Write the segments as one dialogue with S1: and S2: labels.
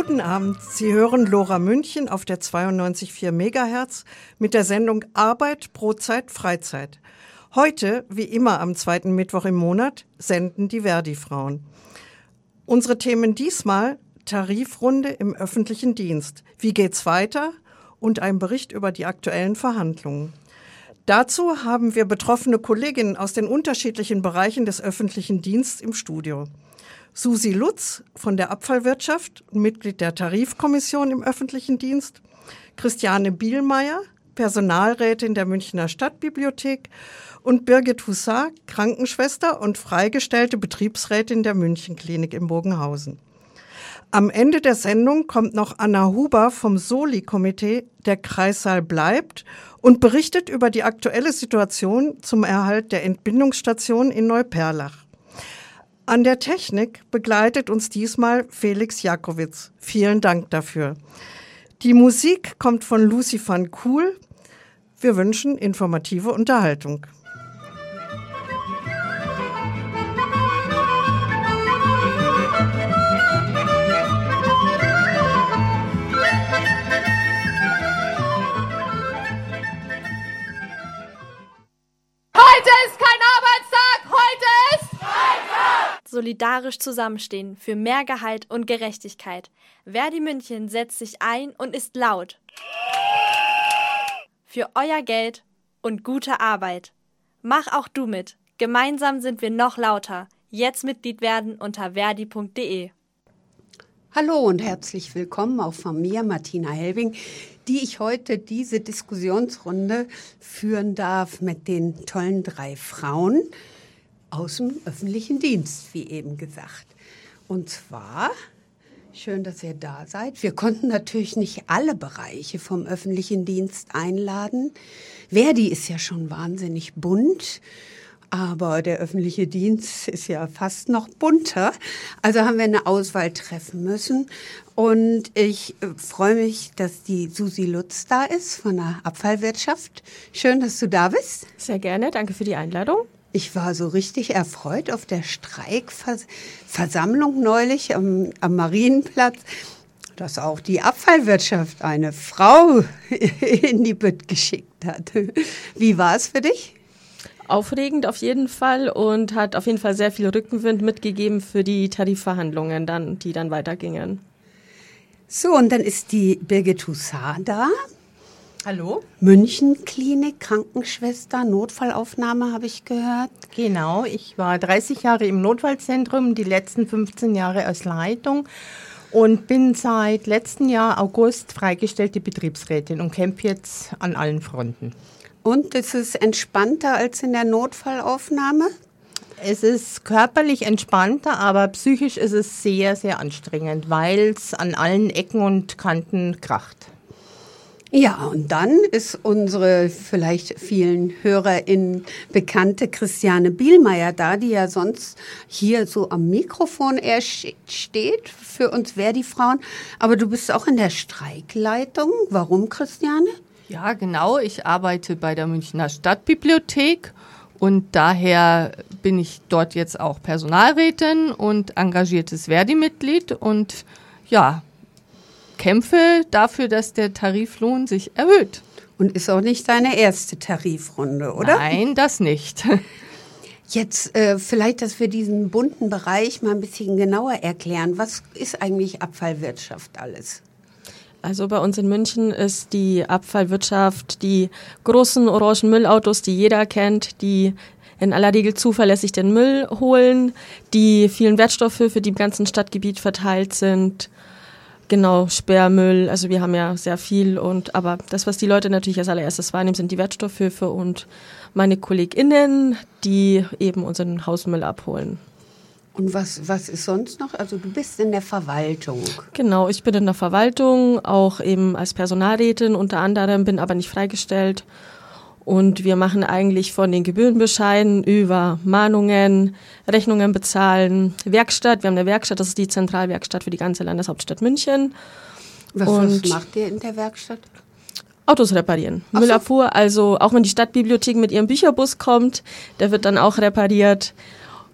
S1: Guten Abend. Sie hören Lora München auf der 92,4 Megahertz mit der Sendung Arbeit, Brotzeit, Freizeit. Heute, wie immer am zweiten Mittwoch im Monat, senden die Verdi-Frauen. Unsere Themen diesmal Tarifrunde im öffentlichen Dienst. Wie geht's weiter? Und ein Bericht über die aktuellen Verhandlungen. Dazu haben wir betroffene Kolleginnen aus den unterschiedlichen Bereichen des öffentlichen Dienstes im Studio. Susi Lutz von der Abfallwirtschaft, Mitglied der Tarifkommission im öffentlichen Dienst, Christiane Bielmeier, Personalrätin der Münchner Stadtbibliothek und Birgit Hussar, Krankenschwester und freigestellte Betriebsrätin der Münchenklinik in Bogenhausen. Am Ende der Sendung kommt noch Anna Huber vom Soli-Komitee Der Kreissaal bleibt und berichtet über die aktuelle Situation zum Erhalt der Entbindungsstation in Neuperlach. An der Technik begleitet uns diesmal Felix Jakowitz. Vielen Dank dafür. Die Musik kommt von Lucy van Kuhl. Wir wünschen informative Unterhaltung.
S2: Solidarisch zusammenstehen für mehr Gehalt und Gerechtigkeit. Verdi München setzt sich ein und ist laut. Für euer Geld und gute Arbeit. Mach auch du mit. Gemeinsam sind wir noch lauter. Jetzt Mitglied werden unter verdi.de.
S3: Hallo und herzlich willkommen auch von mir, Martina Helbing, die ich heute diese Diskussionsrunde führen darf mit den tollen drei Frauen aus dem öffentlichen Dienst, wie eben gesagt. Und zwar, schön, dass ihr da seid. Wir konnten natürlich nicht alle Bereiche vom öffentlichen Dienst einladen. Verdi ist ja schon wahnsinnig bunt. Aber der öffentliche Dienst ist ja fast noch bunter. Also haben wir eine Auswahl treffen müssen. Und ich äh, freue mich, dass die Susi Lutz da ist von der Abfallwirtschaft. Schön, dass du da bist.
S4: Sehr gerne, danke für die Einladung.
S3: Ich war so richtig erfreut auf der Streikversammlung neulich am, am Marienplatz, dass auch die Abfallwirtschaft eine Frau in die Bütt geschickt hat. Wie war es für dich?
S4: aufregend auf jeden Fall und hat auf jeden Fall sehr viel Rückenwind mitgegeben für die Tarifverhandlungen, dann, die dann weitergingen.
S3: So, und dann ist die Birgit Hussar da.
S5: Hallo.
S3: Münchenklinik, Krankenschwester, Notfallaufnahme habe ich gehört.
S5: Genau, ich war 30 Jahre im Notfallzentrum, die letzten 15 Jahre als Leitung und bin seit letztem Jahr August freigestellte Betriebsrätin und kämpfe jetzt an allen Fronten.
S3: Und ist es entspannter als in der Notfallaufnahme?
S5: Es ist körperlich entspannter, aber psychisch ist es sehr, sehr anstrengend, weil es an allen Ecken und Kanten kracht.
S3: Ja, und dann ist unsere vielleicht vielen HörerInnen bekannte Christiane Bielmeier da, die ja sonst hier so am Mikrofon eher steht für uns Verdi-Frauen. Aber du bist auch in der Streikleitung. Warum, Christiane?
S6: Ja, genau. Ich arbeite bei der Münchner Stadtbibliothek und daher bin ich dort jetzt auch Personalrätin und engagiertes Verdi-Mitglied und ja, kämpfe dafür, dass der Tariflohn sich erhöht.
S3: Und ist auch nicht deine erste Tarifrunde, oder?
S6: Nein, das nicht.
S3: Jetzt äh, vielleicht, dass wir diesen bunten Bereich mal ein bisschen genauer erklären. Was ist eigentlich Abfallwirtschaft alles?
S4: Also bei uns in München ist die Abfallwirtschaft die großen orangen Müllautos, die jeder kennt, die in aller Regel zuverlässig den Müll holen, die vielen Wertstoffe für die im ganzen Stadtgebiet verteilt sind. Genau, Sperrmüll, also wir haben ja sehr viel und aber das, was die Leute natürlich als allererstes wahrnehmen, sind die Wertstoffhöfe und meine KollegInnen, die eben unseren Hausmüll abholen.
S3: Und was, was ist sonst noch? Also du bist in der Verwaltung.
S4: Genau, ich bin in der Verwaltung, auch eben als Personalrätin unter anderem, bin aber nicht freigestellt. Und wir machen eigentlich von den Gebührenbescheiden über Mahnungen, Rechnungen bezahlen, Werkstatt. Wir haben eine Werkstatt, das ist die Zentralwerkstatt für die ganze Landeshauptstadt München.
S3: Was, was macht ihr in der Werkstatt?
S4: Autos reparieren. Ach Müllabfuhr, so. also auch wenn die Stadtbibliothek mit ihrem Bücherbus kommt, der wird dann auch repariert.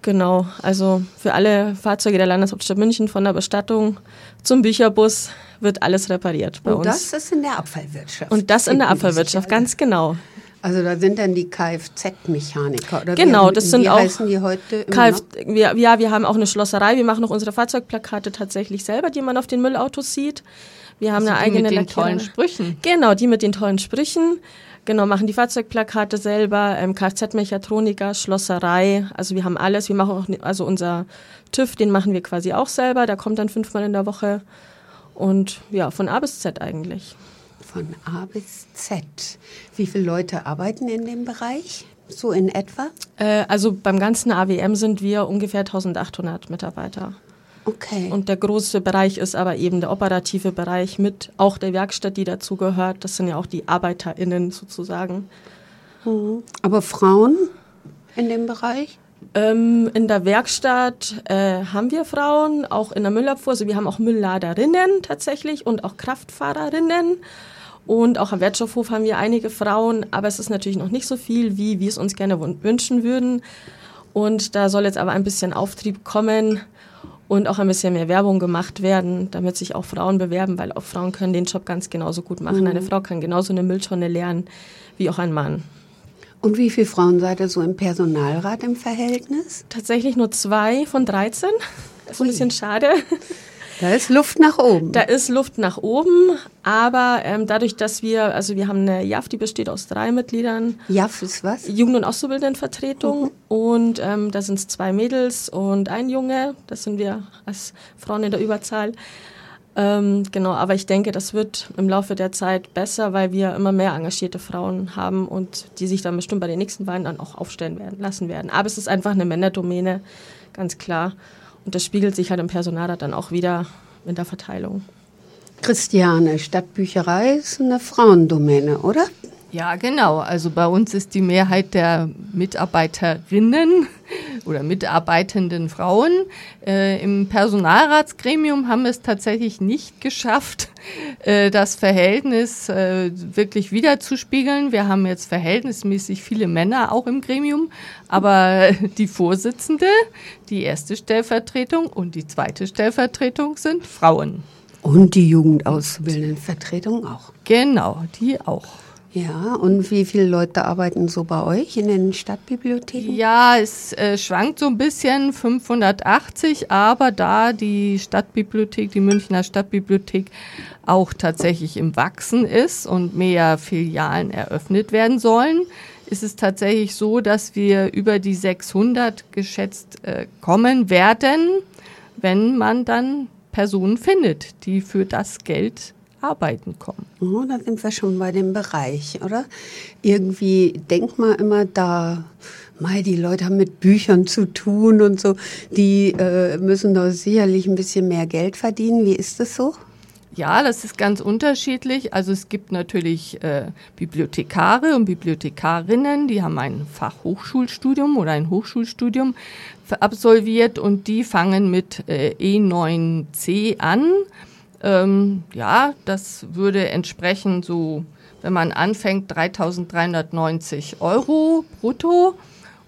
S4: Genau, also für alle Fahrzeuge der Landeshauptstadt München von der Bestattung zum Bücherbus wird alles repariert bei
S3: Und
S4: uns.
S3: das ist in der Abfallwirtschaft.
S4: Und das in der Abfallwirtschaft, ganz genau.
S3: Also da sind dann die Kfz-Mechaniker oder
S4: Genau,
S3: wie,
S4: das
S3: wie
S4: sind auch
S3: heißen die heute noch?
S4: wir, ja, wir haben auch eine Schlosserei. Wir machen auch unsere Fahrzeugplakate tatsächlich selber, die man auf den Müllautos sieht. Wir haben eine
S6: Also die
S4: eigene
S6: mit den tollen Sprüchen.
S4: Genau, die mit den tollen Sprüchen. Genau, machen die Fahrzeugplakate selber, ähm, Kfz-Mechatroniker, Schlosserei. Also wir haben alles. Wir machen auch, also unser TÜV, den machen wir quasi auch selber. Der kommt dann fünfmal in der Woche. Und ja, von A bis Z eigentlich.
S3: Von A bis Z. Wie viele Leute arbeiten in dem Bereich? So in etwa?
S4: Äh, also beim ganzen AWM sind wir ungefähr 1800 Mitarbeiter.
S3: Okay.
S4: Und der große Bereich ist aber eben der operative Bereich mit auch der Werkstatt, die dazugehört. Das sind ja auch die ArbeiterInnen sozusagen.
S3: Aber Frauen in dem Bereich?
S4: Ähm, in der Werkstatt äh, haben wir Frauen, auch in der Müllabfuhr. Also wir haben auch Müllladerinnen tatsächlich und auch Kraftfahrerinnen. Und auch am Wertstoffhof haben wir einige Frauen, aber es ist natürlich noch nicht so viel, wie wir es uns gerne wün- wünschen würden. Und da soll jetzt aber ein bisschen Auftrieb kommen und auch ein bisschen mehr Werbung gemacht werden, damit sich auch Frauen bewerben, weil auch Frauen können den Job ganz genauso gut machen. Eine Frau kann genauso eine Mülltonne lernen wie auch ein Mann.
S3: Und wie viele Frauen seid ihr so im Personalrat im Verhältnis?
S4: Tatsächlich nur zwei von 13. Das ist ein bisschen schade.
S3: Da ist Luft nach oben.
S4: Da ist Luft nach oben, aber ähm, dadurch, dass wir, also wir haben eine JAF, die besteht aus drei Mitgliedern,
S3: JAF ist was?
S4: Jugend- und Auszubildendenvertretung und ähm, da sind es zwei Mädels und ein Junge, das sind wir als Frauen in der Überzahl. Ähm, genau, aber ich denke, das wird im Laufe der Zeit besser, weil wir immer mehr engagierte Frauen haben und die sich dann bestimmt bei den nächsten Wahlen dann auch aufstellen werden, lassen werden. Aber es ist einfach eine Männerdomäne, ganz klar. Und das spiegelt sich halt im Personalrat dann auch wieder in der Verteilung.
S3: Christiane, Stadtbücherei ist eine Frauendomäne, oder?
S6: Ja, genau. Also bei uns ist die Mehrheit der Mitarbeiterinnen oder mitarbeitenden Frauen. Äh, Im Personalratsgremium haben wir es tatsächlich nicht geschafft, äh, das Verhältnis äh, wirklich wiederzuspiegeln. Wir haben jetzt verhältnismäßig viele Männer auch im Gremium, aber die Vorsitzende, die erste Stellvertretung und die zweite Stellvertretung sind Frauen.
S3: Und die Jugendauszubildendenvertretung auch.
S6: Genau, die auch.
S3: Ja, und wie viele Leute arbeiten so bei euch in den Stadtbibliotheken?
S6: Ja, es äh, schwankt so ein bisschen, 580, aber da die Stadtbibliothek, die Münchner Stadtbibliothek auch tatsächlich im Wachsen ist und mehr Filialen eröffnet werden sollen, ist es tatsächlich so, dass wir über die 600 geschätzt äh, kommen werden, wenn man dann Personen findet, die für das Geld arbeiten kommen.
S3: Oh, da sind wir schon bei dem Bereich, oder? Irgendwie denkt man immer da, mal die Leute haben mit Büchern zu tun und so, die äh, müssen doch sicherlich ein bisschen mehr Geld verdienen. Wie ist das so?
S6: Ja, das ist ganz unterschiedlich. Also es gibt natürlich äh, Bibliothekare und Bibliothekarinnen, die haben ein Fachhochschulstudium oder ein Hochschulstudium absolviert und die fangen mit äh, E9C an. Ähm, ja, das würde entsprechen so, wenn man anfängt, 3.390 Euro brutto.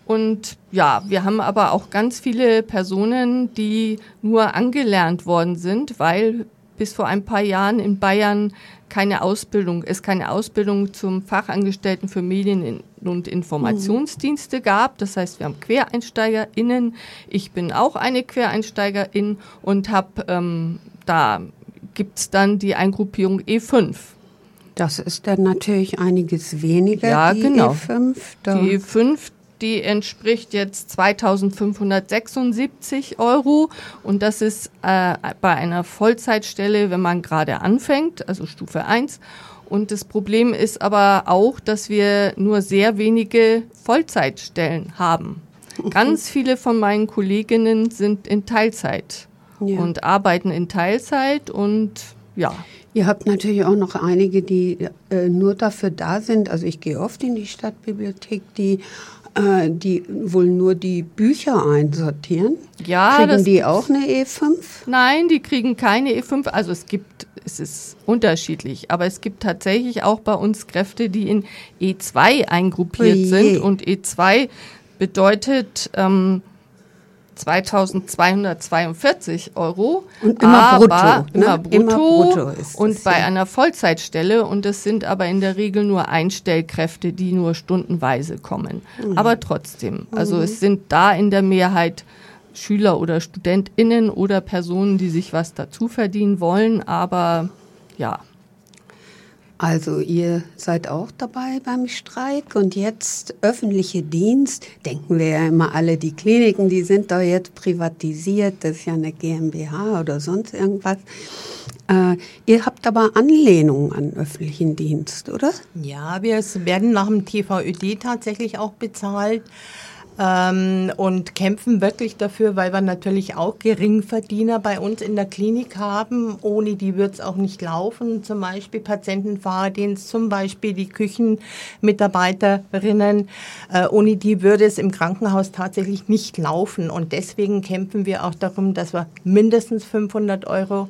S6: Und ja, wir haben aber auch ganz viele Personen, die nur angelernt worden sind, weil bis vor ein paar Jahren in Bayern keine Ausbildung, es keine Ausbildung zum Fachangestellten für Medien und Informationsdienste gab. Das heißt, wir haben QuereinsteigerInnen. Ich bin auch eine Quereinsteigerin und habe ähm, da gibt's dann die Eingruppierung E5.
S3: Das ist dann natürlich einiges weniger,
S6: Ja,
S3: die
S6: genau.
S3: E5. Da.
S6: Die E5, die entspricht jetzt 2576 Euro und das ist äh, bei einer Vollzeitstelle, wenn man gerade anfängt, also Stufe 1. Und das Problem ist aber auch, dass wir nur sehr wenige Vollzeitstellen haben. Ganz viele von meinen Kolleginnen sind in Teilzeit
S3: Ja.
S6: und arbeiten in Teilzeit und ja.
S3: Ihr habt natürlich auch noch einige, die äh, nur dafür da sind. Also ich gehe oft in die Stadtbibliothek, die, äh, die wohl nur die Bücher einsortieren.
S6: Ja,
S3: Kriegen die auch eine E E5?
S6: Nein, die kriegen keine E5. Also es gibt, es ist unterschiedlich, aber es gibt tatsächlich auch bei uns Kräfte, die in E2 eingruppiert
S3: Oje.
S6: sind. Und E2 bedeutet, ähm, 2242 Euro.
S3: Und immer
S6: aber
S3: brutto, ne?
S6: Immer brutto,
S3: Immer brutto
S6: und bei
S3: ja.
S6: einer Vollzeitstelle. Und es sind aber in der Regel nur Einstellkräfte, die nur stundenweise kommen.
S3: Mhm.
S6: Aber trotzdem, also es sind da in der Mehrheit Schüler oder StudentInnen oder Personen, die sich was dazu verdienen wollen. Aber ja,
S3: Also ihr seid auch dabei beim Streik und jetzt öffentliche Dienst, denken wir ja immer alle, die Kliniken, die sind doch jetzt privatisiert, das ist ja eine GmbH oder sonst irgendwas. Äh, ihr habt aber Anlehnung an öffentlichen Dienst, oder?
S5: Ja, wir werden nach dem TVÖD tatsächlich auch bezahlt ähm, und kämpfen wirklich dafür, weil wir natürlich auch Geringverdiener bei uns in der Klinik haben. Ohne die wird es auch nicht laufen. Zum Beispiel Patientenfahrdienst, zum Beispiel die Küchenmitarbeiterinnen. Äh, ohne die würde es im Krankenhaus tatsächlich nicht laufen. Und deswegen kämpfen wir auch darum, dass wir mindestens 500 Euro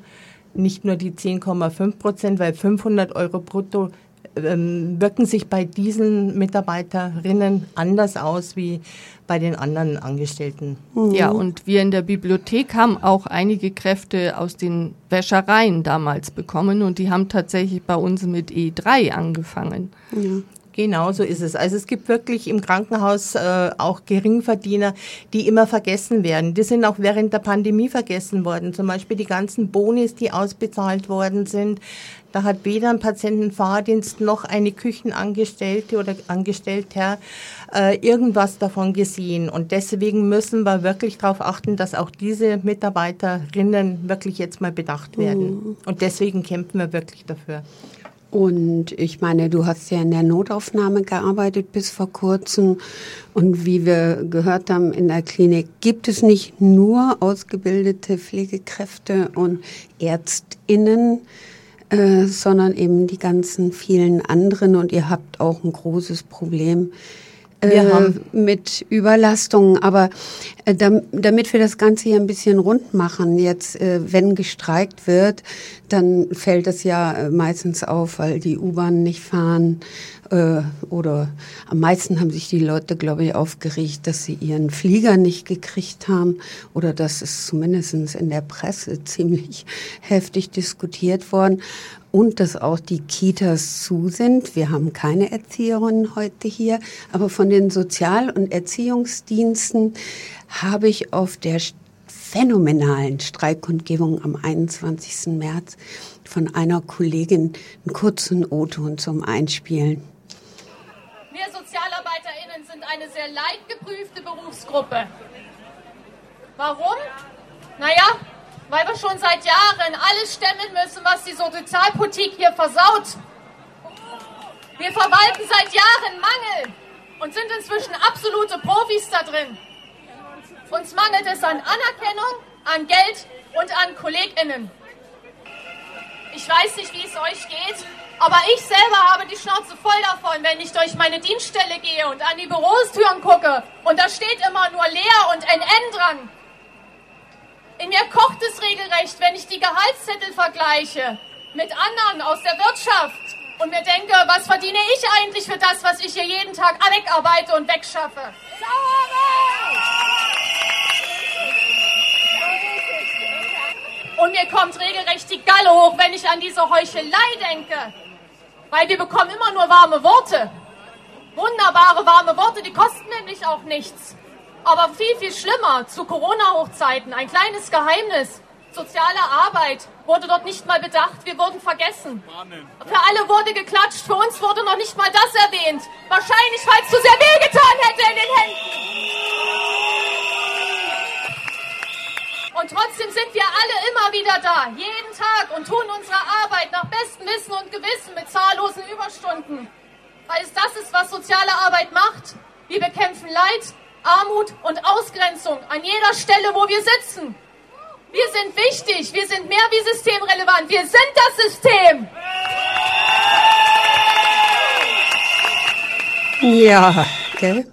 S5: nicht nur die 10,5 Prozent, weil 500 Euro brutto ähm, wirken sich bei diesen Mitarbeiterinnen anders aus wie bei den anderen Angestellten.
S6: Ja, und wir in der Bibliothek haben auch einige Kräfte aus den Wäschereien damals bekommen und die haben tatsächlich bei uns mit E3 angefangen.
S5: Genau so ist es. Also es gibt wirklich im Krankenhaus äh, auch Geringverdiener, die immer vergessen werden. Die sind auch während der Pandemie vergessen worden. Zum Beispiel die ganzen Bonis, die ausbezahlt worden sind. Da hat weder ein Patientenfahrdienst noch eine Küchenangestellte oder Angestellter äh, irgendwas davon gesehen. Und deswegen müssen wir wirklich darauf achten, dass auch diese Mitarbeiterinnen wirklich jetzt mal bedacht werden. Und deswegen kämpfen wir wirklich dafür.
S3: Und ich meine, du hast ja in der Notaufnahme gearbeitet bis vor kurzem. Und wie wir gehört haben, in der Klinik gibt es nicht nur ausgebildete Pflegekräfte und Ärztinnen, äh, sondern eben die ganzen vielen anderen. Und ihr habt auch ein großes Problem äh,
S5: haben-
S3: mit Überlastungen. Aber äh, dam, damit wir das Ganze hier ein bisschen rund machen, jetzt, äh, wenn gestreikt wird, dann fällt es ja äh, meistens auf, weil die U-Bahn nicht fahren. Äh, oder am meisten haben sich die Leute, glaube ich, aufgeregt, dass sie ihren Flieger nicht gekriegt haben. Oder das ist zumindest in der Presse ziemlich heftig diskutiert worden. Und dass auch die Kitas zu sind. Wir haben keine Erzieherinnen heute hier, aber von den Sozial- und Erziehungsdiensten habe ich auf der phänomenalen Streikkundgebung am 21. März von einer Kollegin einen kurzen O-Ton zum Einspielen.
S7: Wir SozialarbeiterInnen sind eine sehr leidgeprüfte Berufsgruppe. Warum? Naja, weil wir schon seit Jahren alles stemmen müssen, was die Sozialpolitik hier versaut. Wir verwalten seit Jahren Mangel und sind inzwischen absolute Profis da drin. Uns mangelt es an Anerkennung, an Geld und an KollegInnen. Ich weiß nicht, wie es euch geht, aber ich selber habe die Schnauze voll davon, wenn ich durch meine Dienststelle gehe und an die Bürostüren gucke und da steht immer nur leer und NN dran. In mir kocht es regelrecht, wenn ich die Gehaltszettel vergleiche mit anderen aus der Wirtschaft und mir denke, was verdiene ich eigentlich für das, was ich hier jeden Tag wegarbeite und wegschaffe? Und mir kommt regelrecht die Galle hoch, wenn ich an diese Heuchelei denke. Weil wir bekommen immer nur warme Worte. Wunderbare warme Worte, die kosten nämlich auch nichts. Aber viel, viel schlimmer, zu Corona-Hochzeiten, ein kleines Geheimnis. Soziale Arbeit wurde dort nicht mal bedacht, wir wurden vergessen. Für alle wurde geklatscht, für uns wurde noch nicht mal das erwähnt. Wahrscheinlich, weil es zu sehr wehgetan hätte in den Händen. Und trotzdem sind wir alle immer wieder da, jeden Tag und tun unsere Arbeit nach bestem Wissen und Gewissen mit zahllosen Überstunden. Weil es das ist, was soziale Arbeit macht. Wir bekämpfen Leid, Armut und Ausgrenzung an jeder Stelle, wo wir sitzen. Wir sind wichtig, wir sind mehr wie systemrelevant, wir sind das System.
S3: Ja, gell?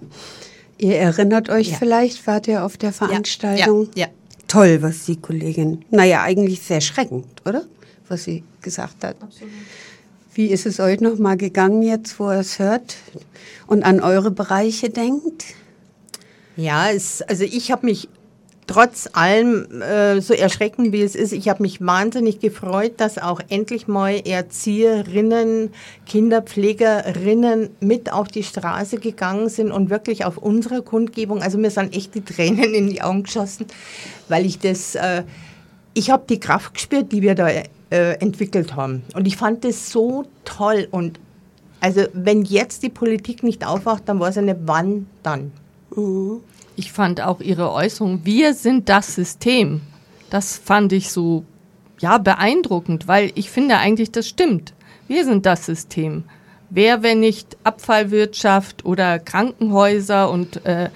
S3: Ihr erinnert euch vielleicht, wart ihr auf der Veranstaltung?
S5: ja, ja.
S3: Toll, was die Kollegin, naja, eigentlich sehr schreckend, oder? Was sie gesagt hat. Absolut. Wie ist es euch nochmal gegangen jetzt, wo ihr es hört und an eure Bereiche denkt?
S5: Ja, es, also ich habe mich trotz allem, äh, so erschreckend wie es ist, ich habe mich wahnsinnig gefreut, dass auch endlich mal Erzieherinnen, Kinderpflegerinnen mit auf die Straße gegangen sind und wirklich auf unsere Kundgebung, also mir sind echt die Tränen in die Augen geschossen, weil ich das, äh, ich habe die Kraft gespürt, die wir da äh, entwickelt haben. Und ich fand das so toll und also wenn jetzt die Politik nicht aufwacht, dann weiß ich nicht, wann dann.
S6: Mhm. Ich fand auch Ihre Äußerung, wir sind das System. Das fand ich so, ja, beeindruckend, weil ich finde eigentlich, das stimmt. Wir sind das System. Wer, wenn nicht Abfallwirtschaft oder Krankenhäuser und äh,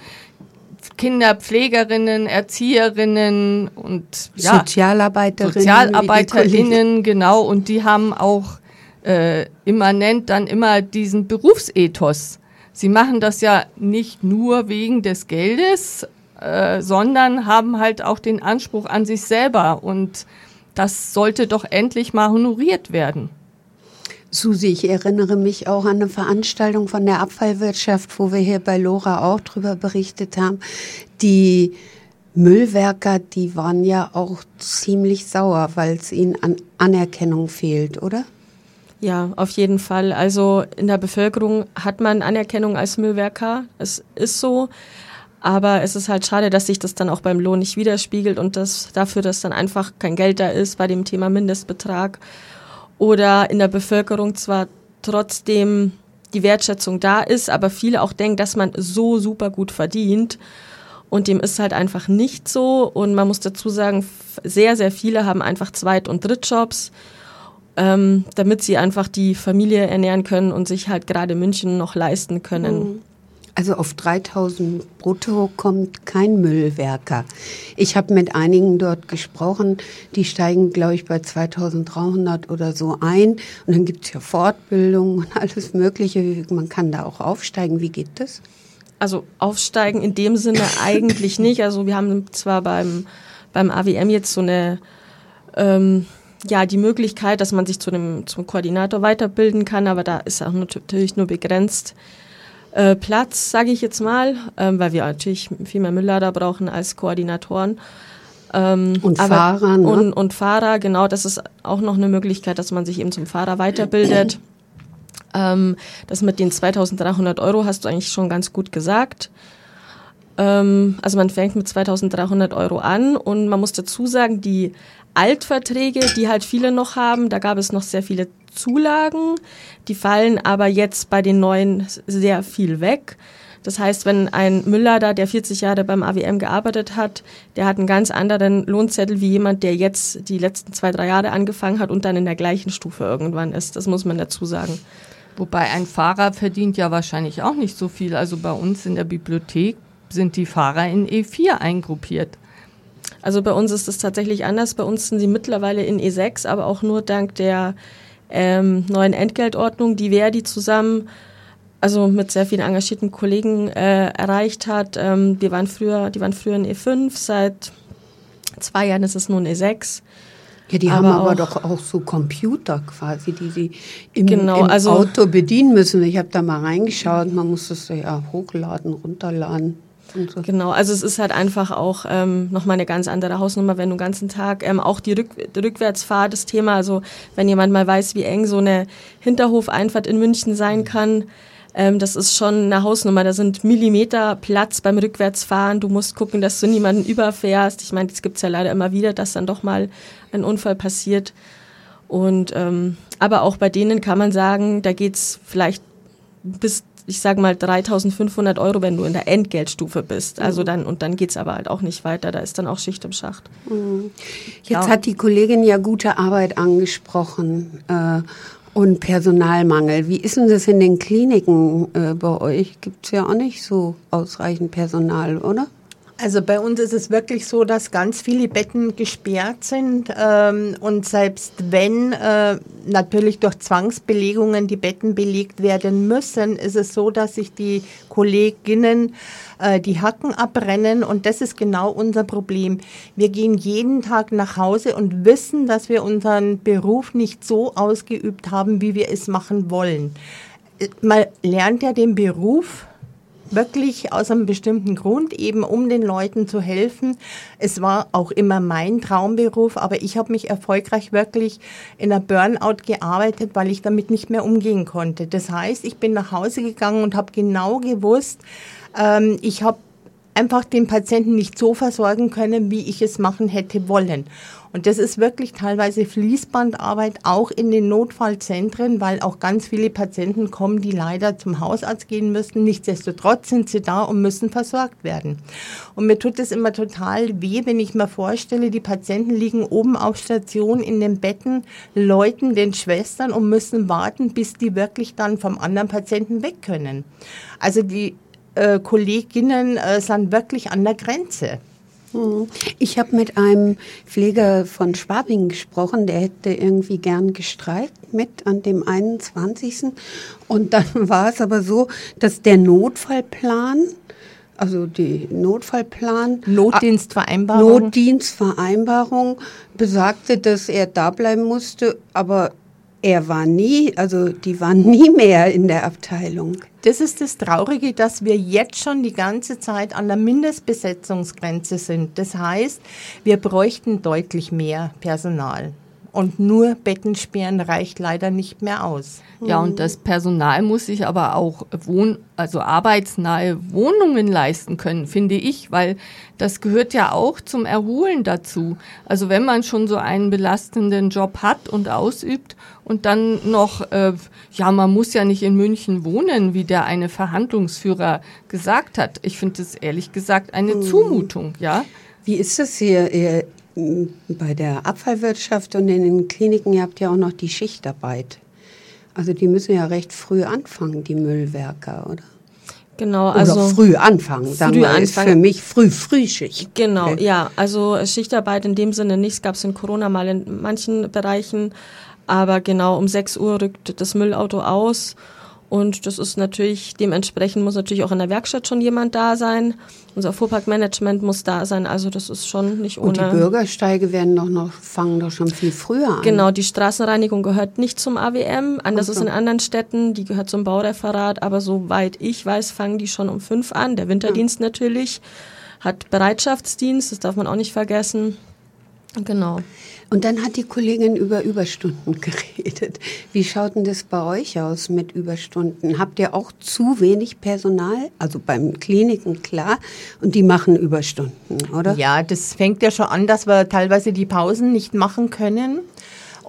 S6: Kinderpflegerinnen, Erzieherinnen und
S3: ja, Sozialarbeiterinnen,
S6: Sozialarbeiterinnen, genau, und die haben auch äh, immanent dann immer diesen Berufsethos. Sie machen das ja nicht nur wegen des Geldes, äh, sondern haben halt auch den Anspruch an sich selber. Und das sollte doch endlich mal honoriert werden.
S3: Susi, ich erinnere mich auch an eine Veranstaltung von der Abfallwirtschaft, wo wir hier bei Lora auch drüber berichtet haben. Die Müllwerker, die waren ja auch ziemlich sauer, weil es ihnen an Anerkennung fehlt, oder?
S4: Ja, auf jeden Fall. Also in der Bevölkerung hat man Anerkennung als Müllwerker. Es ist so. Aber es ist halt schade, dass sich das dann auch beim Lohn nicht widerspiegelt und dass dafür, dass dann einfach kein Geld da ist bei dem Thema Mindestbetrag. Oder in der Bevölkerung zwar trotzdem die Wertschätzung da ist, aber viele auch denken, dass man so super gut verdient. Und dem ist halt einfach nicht so. Und man muss dazu sagen, sehr, sehr viele haben einfach Zweit- und Drittjobs ähm, damit sie einfach die Familie ernähren können und sich halt gerade München noch leisten können. Mhm.
S3: Also auf 3000 brutto kommt kein Müllwerker. Ich habe mit einigen dort gesprochen, die steigen, glaube ich, bei 2300 oder so ein. Und dann gibt es ja Fortbildung und alles Mögliche. Man kann da auch aufsteigen. Wie geht das?
S4: Also aufsteigen in dem Sinne eigentlich nicht. Also wir haben zwar beim, beim AWM jetzt so eine... Ähm, ja, die Möglichkeit, dass man sich zu einem zum Koordinator weiterbilden kann, aber da ist auch natürlich nur begrenzt äh, Platz, sage ich jetzt mal, ähm, weil wir natürlich viel mehr Mülllader brauchen als Koordinatoren.
S3: Ähm, und aber, Fahrer, ne?
S4: Und, und Fahrer, genau, das ist auch noch eine Möglichkeit, dass man sich eben zum Fahrer weiterbildet. ähm, das mit den 2300 Euro hast du eigentlich schon ganz gut gesagt. Ähm, also man fängt mit 2300 Euro an und man muss dazu sagen, die Altverträge, die halt viele noch haben. Da gab es noch sehr viele Zulagen. Die fallen aber jetzt bei den neuen sehr viel weg. Das heißt, wenn ein Müller der 40 Jahre beim AWM gearbeitet hat, der hat einen ganz anderen Lohnzettel wie jemand, der jetzt die letzten zwei, drei Jahre angefangen hat und dann in der gleichen Stufe irgendwann ist. Das muss man dazu sagen.
S6: Wobei ein Fahrer verdient ja wahrscheinlich auch nicht so viel. Also bei uns in der Bibliothek sind die Fahrer in E4 eingruppiert.
S4: Also bei uns ist es tatsächlich anders. Bei uns sind sie mittlerweile in E6, aber auch nur dank der ähm, neuen Entgeltordnung, die Verdi zusammen, also mit sehr vielen engagierten Kollegen äh, erreicht hat. Ähm, wir waren früher, die waren früher in E5, seit zwei Jahren ist es nun E6.
S3: Ja, die aber haben aber auch, doch auch so Computer quasi, die sie im, genau, im also, Auto bedienen müssen. Ich habe da mal reingeschaut, man muss das ja hochladen, runterladen.
S4: Genau, also es ist halt einfach auch ähm, nochmal eine ganz andere Hausnummer, wenn du den ganzen Tag ähm, auch die Rück Rückwärtsfahrt, das Thema, also wenn jemand mal weiß, wie eng so eine Hinterhofeinfahrt in München sein kann, ähm, das ist schon eine Hausnummer. Da sind Millimeter Platz beim Rückwärtsfahren. Du musst gucken, dass du niemanden überfährst. Ich meine, das gibt's ja leider immer wieder, dass dann doch mal ein Unfall passiert. Und ähm, aber auch bei denen kann man sagen, da geht's vielleicht bis ich sage mal 3.500 Euro, wenn du in der Entgeltstufe bist. Also mhm. dann und dann geht's aber halt auch nicht weiter. Da ist dann auch Schicht im Schacht.
S3: Mhm. Jetzt ja. hat die Kollegin ja gute Arbeit angesprochen. Äh, und Personalmangel. Wie ist denn das in den Kliniken äh, bei euch? Gibt es ja auch nicht so ausreichend Personal, oder?
S5: Also bei uns ist es wirklich so, dass ganz viele Betten gesperrt sind ähm, und selbst wenn äh, natürlich durch Zwangsbelegungen die Betten belegt werden müssen, ist es so, dass sich die Kolleginnen äh, die Hacken abrennen und das ist genau unser Problem. Wir gehen jeden Tag nach Hause und wissen, dass wir unseren Beruf nicht so ausgeübt haben, wie wir es machen wollen. Man lernt ja den Beruf wirklich aus einem bestimmten Grund, eben um den Leuten zu helfen. Es war auch immer mein Traumberuf, aber ich habe mich erfolgreich wirklich in einer Burnout gearbeitet, weil ich damit nicht mehr umgehen konnte. Das heißt, ich bin nach Hause gegangen und habe genau gewusst, ähm, ich habe einfach den Patienten nicht so versorgen können, wie ich es machen hätte wollen. Und das ist wirklich teilweise Fließbandarbeit, auch in den Notfallzentren, weil auch ganz viele Patienten kommen, die leider zum Hausarzt gehen müssen. Nichtsdestotrotz sind sie da und müssen versorgt werden. Und mir tut es immer total weh, wenn ich mir vorstelle, die Patienten liegen oben auf Station in den Betten, läuten den Schwestern und müssen warten, bis die wirklich dann vom anderen Patienten weg können. Also die äh, Kolleginnen äh, sind wirklich an der Grenze.
S3: Hm. Ich habe mit einem Pfleger von Schwabing gesprochen, der hätte irgendwie gern gestreikt mit an dem 21. Und dann war es aber so, dass der Notfallplan, also die Notfallplan,
S5: Notdienstvereinbarung,
S3: Notdienstvereinbarung besagte, dass er da bleiben musste, aber er war nie, also die waren nie mehr in der Abteilung.
S5: Das ist das Traurige, dass wir jetzt schon die ganze Zeit an der Mindestbesetzungsgrenze sind. Das heißt, wir bräuchten deutlich mehr Personal. Und nur Bettensperren reicht leider nicht mehr aus.
S6: Ja, und das Personal muss sich aber auch wohn also arbeitsnahe Wohnungen leisten können, finde ich, weil das gehört ja auch zum Erholen dazu. Also wenn man schon so einen belastenden Job hat und ausübt und dann noch, äh, ja, man muss ja nicht in München wohnen, wie der eine Verhandlungsführer gesagt hat. Ich finde es ehrlich gesagt eine hm. Zumutung, ja.
S3: Wie ist das hier? Bei der Abfallwirtschaft und in den Kliniken, ihr habt ja auch noch die Schichtarbeit. Also die müssen ja recht früh anfangen, die Müllwerker, oder?
S4: Genau, also
S3: Oder früh anfangen, sagen früh wir, anfangen. ist für mich früh Frühschicht.
S4: Genau, okay. ja, also Schichtarbeit in dem Sinne nicht, gab es in Corona mal in manchen Bereichen, aber genau um 6 Uhr rückt das Müllauto aus und das ist natürlich, dementsprechend muss natürlich auch in der Werkstatt schon jemand da sein. Unser Fuhrparkmanagement muss da sein. Also das ist schon nicht ohne.
S3: Und die Bürgersteige werden doch noch, fangen doch schon viel früher an.
S4: Genau, die Straßenreinigung gehört nicht zum AWM. Anders okay. ist in anderen Städten. Die gehört zum Baureferat. Aber soweit ich weiß, fangen die schon um fünf an. Der Winterdienst ja. natürlich hat Bereitschaftsdienst. Das darf man auch nicht vergessen. Genau.
S3: Und dann hat die Kollegin über Überstunden geredet. Wie schaut denn das bei euch aus mit Überstunden? Habt ihr auch zu wenig Personal? Also beim Kliniken klar. Und die machen Überstunden, oder?
S5: Ja, das fängt ja schon an, dass wir teilweise die Pausen nicht machen können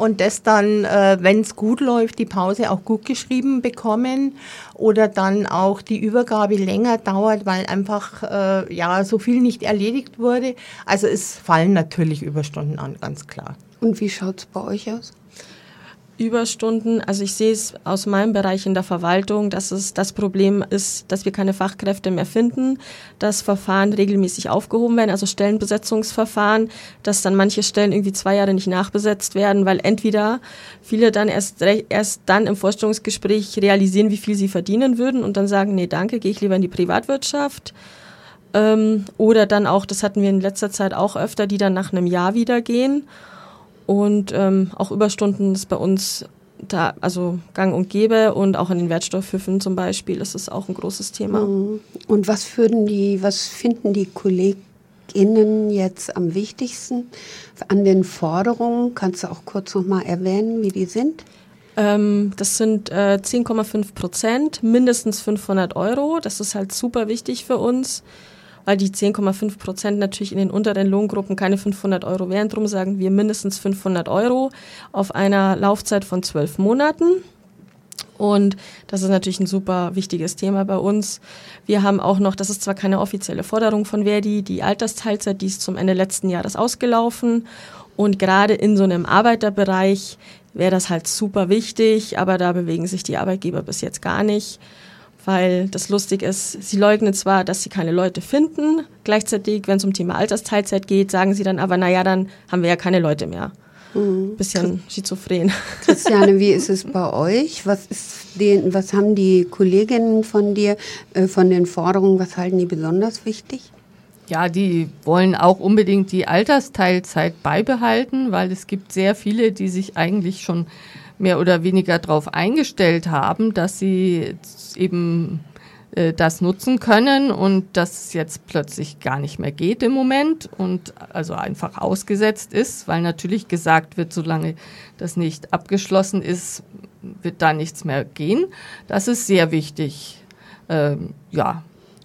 S5: und das dann, äh, wenn es gut läuft, die Pause auch gut geschrieben bekommen oder dann auch die Übergabe länger dauert, weil einfach äh, ja so viel nicht erledigt wurde. Also es fallen natürlich Überstunden an, ganz klar.
S3: Und wie schaut es bei euch aus?
S4: Überstunden. Also ich sehe es aus meinem Bereich in der Verwaltung, dass es das Problem ist, dass wir keine Fachkräfte mehr finden, dass Verfahren regelmäßig aufgehoben werden, also Stellenbesetzungsverfahren, dass dann manche Stellen irgendwie zwei Jahre nicht nachbesetzt werden, weil entweder viele dann erst, erst dann im Vorstellungsgespräch realisieren, wie viel sie verdienen würden und dann sagen, nee, danke, gehe ich lieber in die Privatwirtschaft. Ähm, oder dann auch, das hatten wir in letzter Zeit auch öfter, die dann nach einem Jahr wieder gehen und ähm, auch Überstunden ist bei uns da, also gang und gäbe und auch in den Wertstoffhöfen zum Beispiel ist es auch ein großes Thema. Mhm.
S3: Und was würden die, was finden die KollegInnen jetzt am wichtigsten an den Forderungen? Kannst du auch kurz nochmal erwähnen, wie die sind?
S4: Ähm, das sind äh, 10,5 Prozent, mindestens 500 Euro. Das ist halt super wichtig für uns weil die 10,5 Prozent natürlich in den unteren Lohngruppen keine 500 Euro wären. Darum sagen wir mindestens 500 Euro auf einer Laufzeit von zwölf Monaten. Und das ist natürlich ein super wichtiges Thema bei uns. Wir haben auch noch, das ist zwar keine offizielle Forderung von Verdi, die Altersteilzeit, die ist zum Ende letzten Jahres ausgelaufen. Und gerade in so einem Arbeiterbereich wäre das halt super wichtig, aber da bewegen sich die Arbeitgeber bis jetzt gar nicht weil das lustig ist, sie leugnen zwar, dass sie keine Leute finden, gleichzeitig, wenn es um Thema Altersteilzeit geht, sagen sie dann aber, naja, dann haben wir ja keine Leute mehr. Mhm. Bisschen schizophren.
S3: Christiane, wie ist es bei euch? Was, ist den, was haben die Kolleginnen von dir äh, von den Forderungen, was halten die besonders wichtig?
S6: Ja, die wollen auch unbedingt die Altersteilzeit beibehalten, weil es gibt sehr viele, die sich eigentlich schon mehr oder weniger darauf eingestellt haben, dass sie eben äh, das nutzen können und das jetzt plötzlich gar nicht mehr geht im Moment und also einfach ausgesetzt ist, weil natürlich gesagt wird, solange das nicht abgeschlossen ist, wird da nichts mehr gehen. Das ist sehr wichtig. Ähm, ja.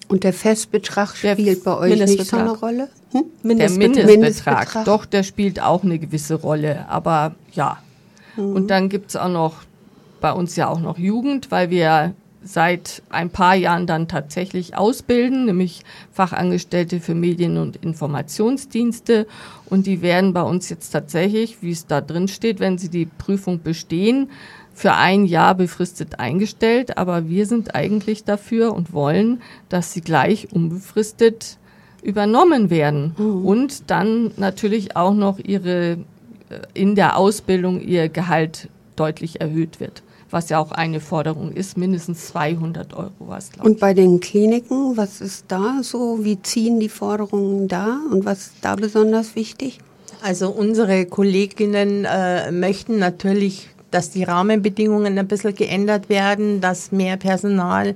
S3: Und der Festbetrag spielt bei euch nicht so eine Rolle?
S6: Hm? Mindestbetrag. Der Mindestbetrag, Mindestbetrag, doch, der spielt auch eine gewisse Rolle, aber ja. Mhm. Und dann gibt es auch noch bei uns ja auch noch Jugend, weil wir seit ein paar Jahren dann tatsächlich ausbilden, nämlich Fachangestellte für Medien- und Informationsdienste. Und die werden bei uns jetzt tatsächlich, wie es da drin steht, wenn sie die Prüfung bestehen, für ein Jahr befristet eingestellt. Aber wir sind eigentlich dafür und wollen, dass sie gleich unbefristet übernommen werden mhm. und dann natürlich auch noch ihre in der Ausbildung ihr Gehalt deutlich erhöht wird was ja auch eine Forderung ist, mindestens 200 Euro was.
S3: Und bei den Kliniken, was ist da so? Wie ziehen die Forderungen da und was ist da besonders wichtig?
S5: Also unsere Kolleginnen äh, möchten natürlich, dass die Rahmenbedingungen ein bisschen geändert werden, dass mehr Personal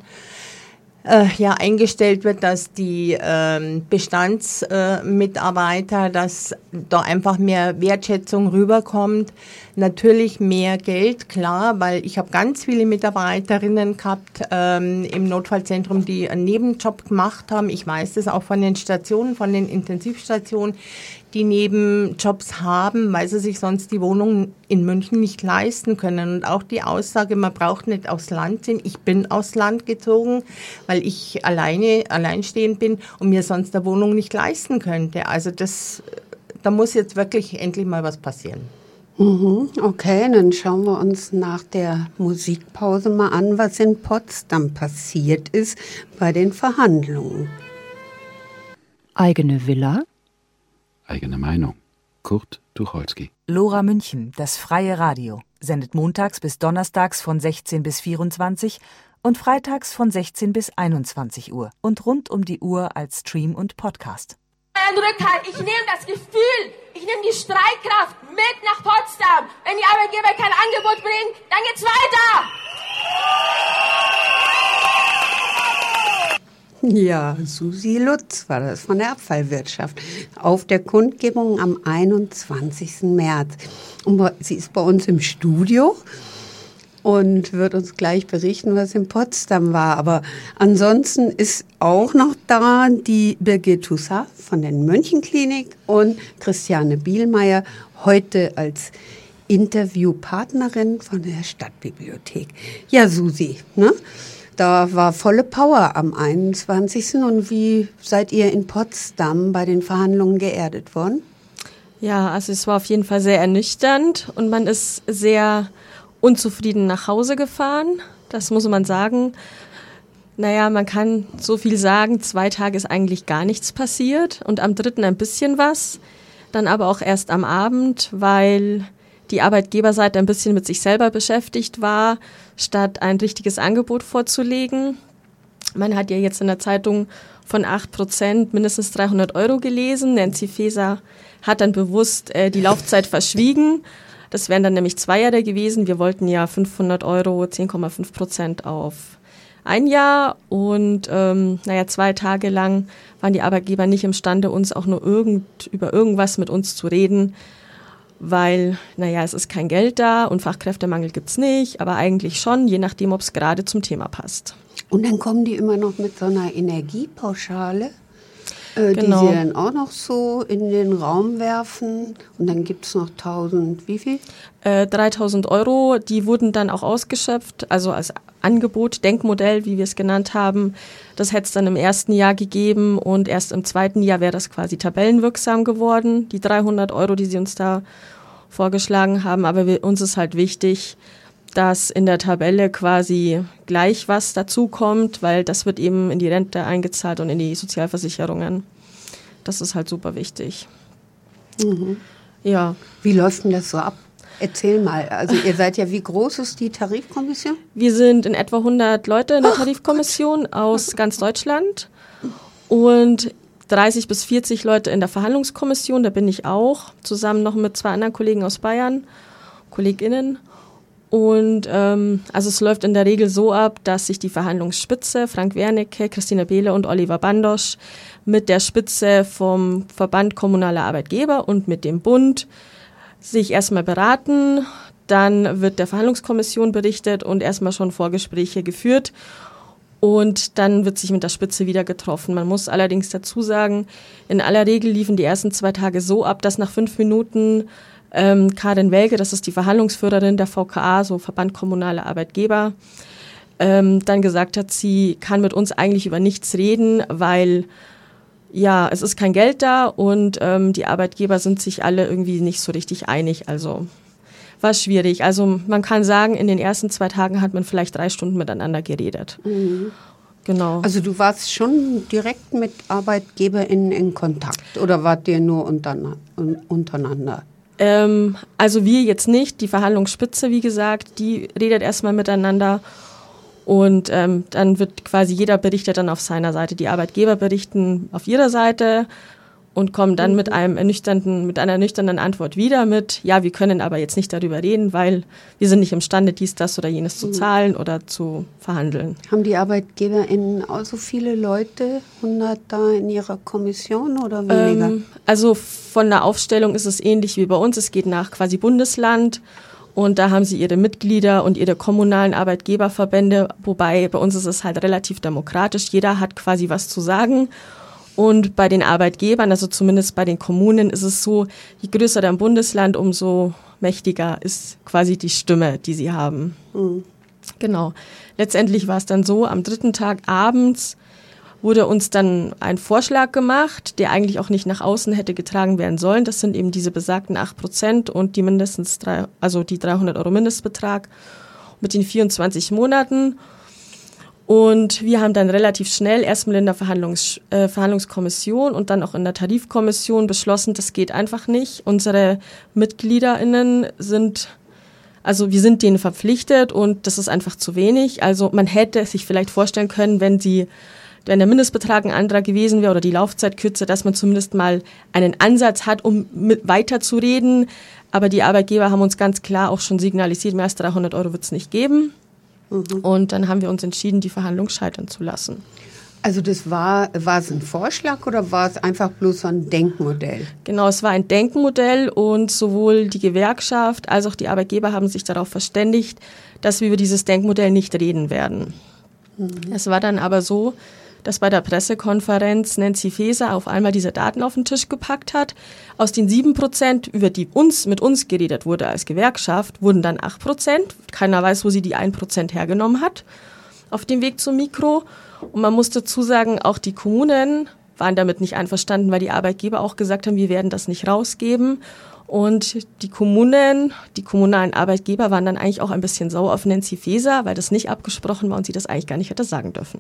S5: äh, ja eingestellt wird, dass die ähm, Bestandsmitarbeiter, äh, dass da einfach mehr Wertschätzung rüberkommt. Natürlich mehr Geld, klar, weil ich habe ganz viele Mitarbeiterinnen gehabt ähm, im Notfallzentrum, die einen Nebenjob gemacht haben. Ich weiß das auch von den Stationen, von den Intensivstationen die Nebenjobs haben, weil sie sich sonst die Wohnung in München nicht leisten können. Und auch die Aussage, man braucht nicht aufs Land ziehen. Ich bin aufs Land gezogen, weil ich alleine, alleinstehend bin und mir sonst der Wohnung nicht leisten könnte. Also das, da muss jetzt wirklich endlich mal was passieren.
S3: Mhm, okay, dann schauen wir uns nach der Musikpause mal an, was in Potsdam passiert ist bei den Verhandlungen.
S8: Eigene Villa?
S9: Eigene Meinung. Kurt Tucholsky.
S8: Lora München, das freie Radio, sendet montags bis donnerstags von 16 bis 24 und freitags von 16 bis 21 Uhr und rund um die Uhr als Stream und Podcast.
S7: Ein Rückhalt, ich nehme das Gefühl, ich nehme die Streitkraft mit nach Potsdam. Wenn die Arbeitgeber kein Angebot bringen, dann geht's weiter.
S3: Ja, Susi Lutz war das von der Abfallwirtschaft auf der Kundgebung am 21. März. Und sie ist bei uns im Studio und wird uns gleich berichten, was in Potsdam war. Aber ansonsten ist auch noch da die Birgit Hussar von der Mönchenklinik und Christiane Bielmeier heute als Interviewpartnerin von der Stadtbibliothek. Ja, Susi, ne? Da war volle Power am 21. Und wie seid ihr in Potsdam bei den Verhandlungen geerdet worden?
S4: Ja, also es war auf jeden Fall sehr ernüchternd und man ist sehr unzufrieden nach Hause gefahren. Das muss man sagen. Naja, man kann so viel sagen, zwei Tage ist eigentlich gar nichts passiert und am dritten ein bisschen was. Dann aber auch erst am Abend, weil die Arbeitgeberseite ein bisschen mit sich selber beschäftigt war, statt ein richtiges Angebot vorzulegen. Man hat ja jetzt in der Zeitung von 8 Prozent mindestens 300 Euro gelesen. Nancy Faeser hat dann bewusst äh, die Laufzeit verschwiegen. Das wären dann nämlich zwei Jahre gewesen. Wir wollten ja 500 Euro, 10,5 Prozent auf ein Jahr. Und ähm, naja, zwei Tage lang waren die Arbeitgeber nicht imstande, uns auch nur irgend, über irgendwas mit uns zu reden weil, naja, es ist kein Geld da und Fachkräftemangel gibt's nicht, aber eigentlich schon, je nachdem, ob es gerade zum Thema passt.
S3: Und dann kommen die immer noch mit so einer Energiepauschale, äh, genau. die sie dann auch noch so in den Raum werfen. Und dann gibt's noch 1000, wie viel?
S4: Äh, 3000 Euro, die wurden dann auch ausgeschöpft, also als Angebot, Denkmodell, wie wir es genannt haben. Das hätte es dann im ersten Jahr gegeben und erst im zweiten Jahr wäre das quasi tabellenwirksam geworden, die 300 Euro, die sie uns da vorgeschlagen haben. Aber wir, uns ist halt wichtig, dass in der Tabelle quasi gleich was dazukommt, weil das wird eben in die Rente eingezahlt und in die Sozialversicherungen. Das ist halt super wichtig.
S3: Mhm. Ja. Wie läuft denn das so ab? Erzähl mal, also ihr seid ja, wie groß ist die Tarifkommission?
S4: Wir sind in etwa 100 Leute in der Tarifkommission aus ganz Deutschland und 30 bis 40 Leute in der Verhandlungskommission, da bin ich auch, zusammen noch mit zwei anderen Kollegen aus Bayern, KollegInnen. Und ähm, also es läuft in der Regel so ab, dass sich die Verhandlungsspitze, Frank Wernicke, Christina Behle und Oliver Bandosch, mit der Spitze vom Verband Kommunaler Arbeitgeber und mit dem Bund sich erstmal beraten. Dann wird der Verhandlungskommission berichtet und erstmal schon Vorgespräche geführt. Und dann wird sich mit der Spitze wieder getroffen. Man muss allerdings dazu sagen, in aller Regel liefen die ersten zwei Tage so ab, dass nach fünf Minuten ähm, Karin Welge, das ist die Verhandlungsführerin der VKA, so Verband Kommunale Arbeitgeber, ähm, dann gesagt hat, sie kann mit uns eigentlich über nichts reden, weil ja, es ist kein Geld da und ähm, die Arbeitgeber sind sich alle irgendwie nicht so richtig einig. Also war schwierig. Also man kann sagen, in den ersten zwei Tagen hat man vielleicht drei Stunden miteinander geredet.
S3: Mhm.
S4: Genau.
S3: Also du warst schon direkt mit ArbeitgeberInnen in Kontakt oder wart ihr nur untereinander?
S4: Ähm, also wir jetzt nicht, die Verhandlungsspitze, wie gesagt, die redet erstmal miteinander. Und ähm, dann wird quasi jeder berichtet dann auf seiner Seite. Die Arbeitgeber berichten auf ihrer Seite und kommen dann mit einem ernüchternden, mit einer ernüchternden Antwort wieder mit, ja, wir können aber jetzt nicht darüber reden, weil wir sind nicht imstande, dies, das oder jenes zu zahlen oder zu verhandeln.
S3: Haben die ArbeitgeberInnen auch so viele Leute, 100 da in ihrer Kommission oder weniger?
S4: Ähm, also von der Aufstellung ist es ähnlich wie bei uns. Es geht nach quasi Bundesland und da haben sie ihre Mitglieder und ihre kommunalen Arbeitgeberverbände, wobei bei uns ist es halt relativ demokratisch. Jeder hat quasi was zu sagen und bei den Arbeitgebern, also zumindest bei den Kommunen, ist es so, je größer dein Bundesland, umso mächtiger ist quasi die Stimme, die sie haben. Mhm. Genau. Letztendlich war es dann so, am dritten Tag abends wurde uns dann ein Vorschlag gemacht, der eigentlich auch nicht nach außen hätte getragen werden sollen. Das sind eben diese besagten 8 Prozent und die mindestens drei, also die 300 Euro Mindestbetrag mit den 24 Monaten. Und wir haben dann relativ schnell erstmal in der Verhandlungs äh, Verhandlungskommission und dann auch in der Tarifkommission beschlossen, das geht einfach nicht. Unsere MitgliederInnen sind, also wir sind denen verpflichtet und das ist einfach zu wenig. Also man hätte sich vielleicht vorstellen können, wenn sie wenn der Mindestbetrag ein anderer gewesen wäre oder die Laufzeit kürzer, dass man zumindest mal einen Ansatz hat, um mit weiterzureden. Aber die Arbeitgeber haben uns ganz klar auch schon signalisiert, mehr als 300 Euro wird es nicht geben. Mhm. Und dann haben wir uns entschieden, die Verhandlung scheitern zu lassen.
S3: Also das war, war es ein Vorschlag oder war es einfach bloß ein Denkmodell?
S4: Genau, es war ein Denkmodell und sowohl die Gewerkschaft als auch die Arbeitgeber haben sich darauf verständigt, dass wir über dieses Denkmodell nicht reden werden. Mhm. Es war dann aber so, dass bei der Pressekonferenz Nancy Faeser auf einmal diese Daten auf den Tisch gepackt hat. Aus den sieben Prozent, über die uns mit uns geredet wurde als Gewerkschaft, wurden dann acht Prozent. Keiner weiß, wo sie die ein Prozent hergenommen hat auf dem Weg zum Mikro. Und man muss dazu sagen, auch die Kommunen waren damit nicht einverstanden, weil die Arbeitgeber auch gesagt haben, wir werden das nicht rausgeben. Und die Kommunen, die kommunalen Arbeitgeber waren dann eigentlich auch ein bisschen sauer auf Nancy Faeser, weil das nicht abgesprochen war und sie das eigentlich gar nicht hätte sagen dürfen.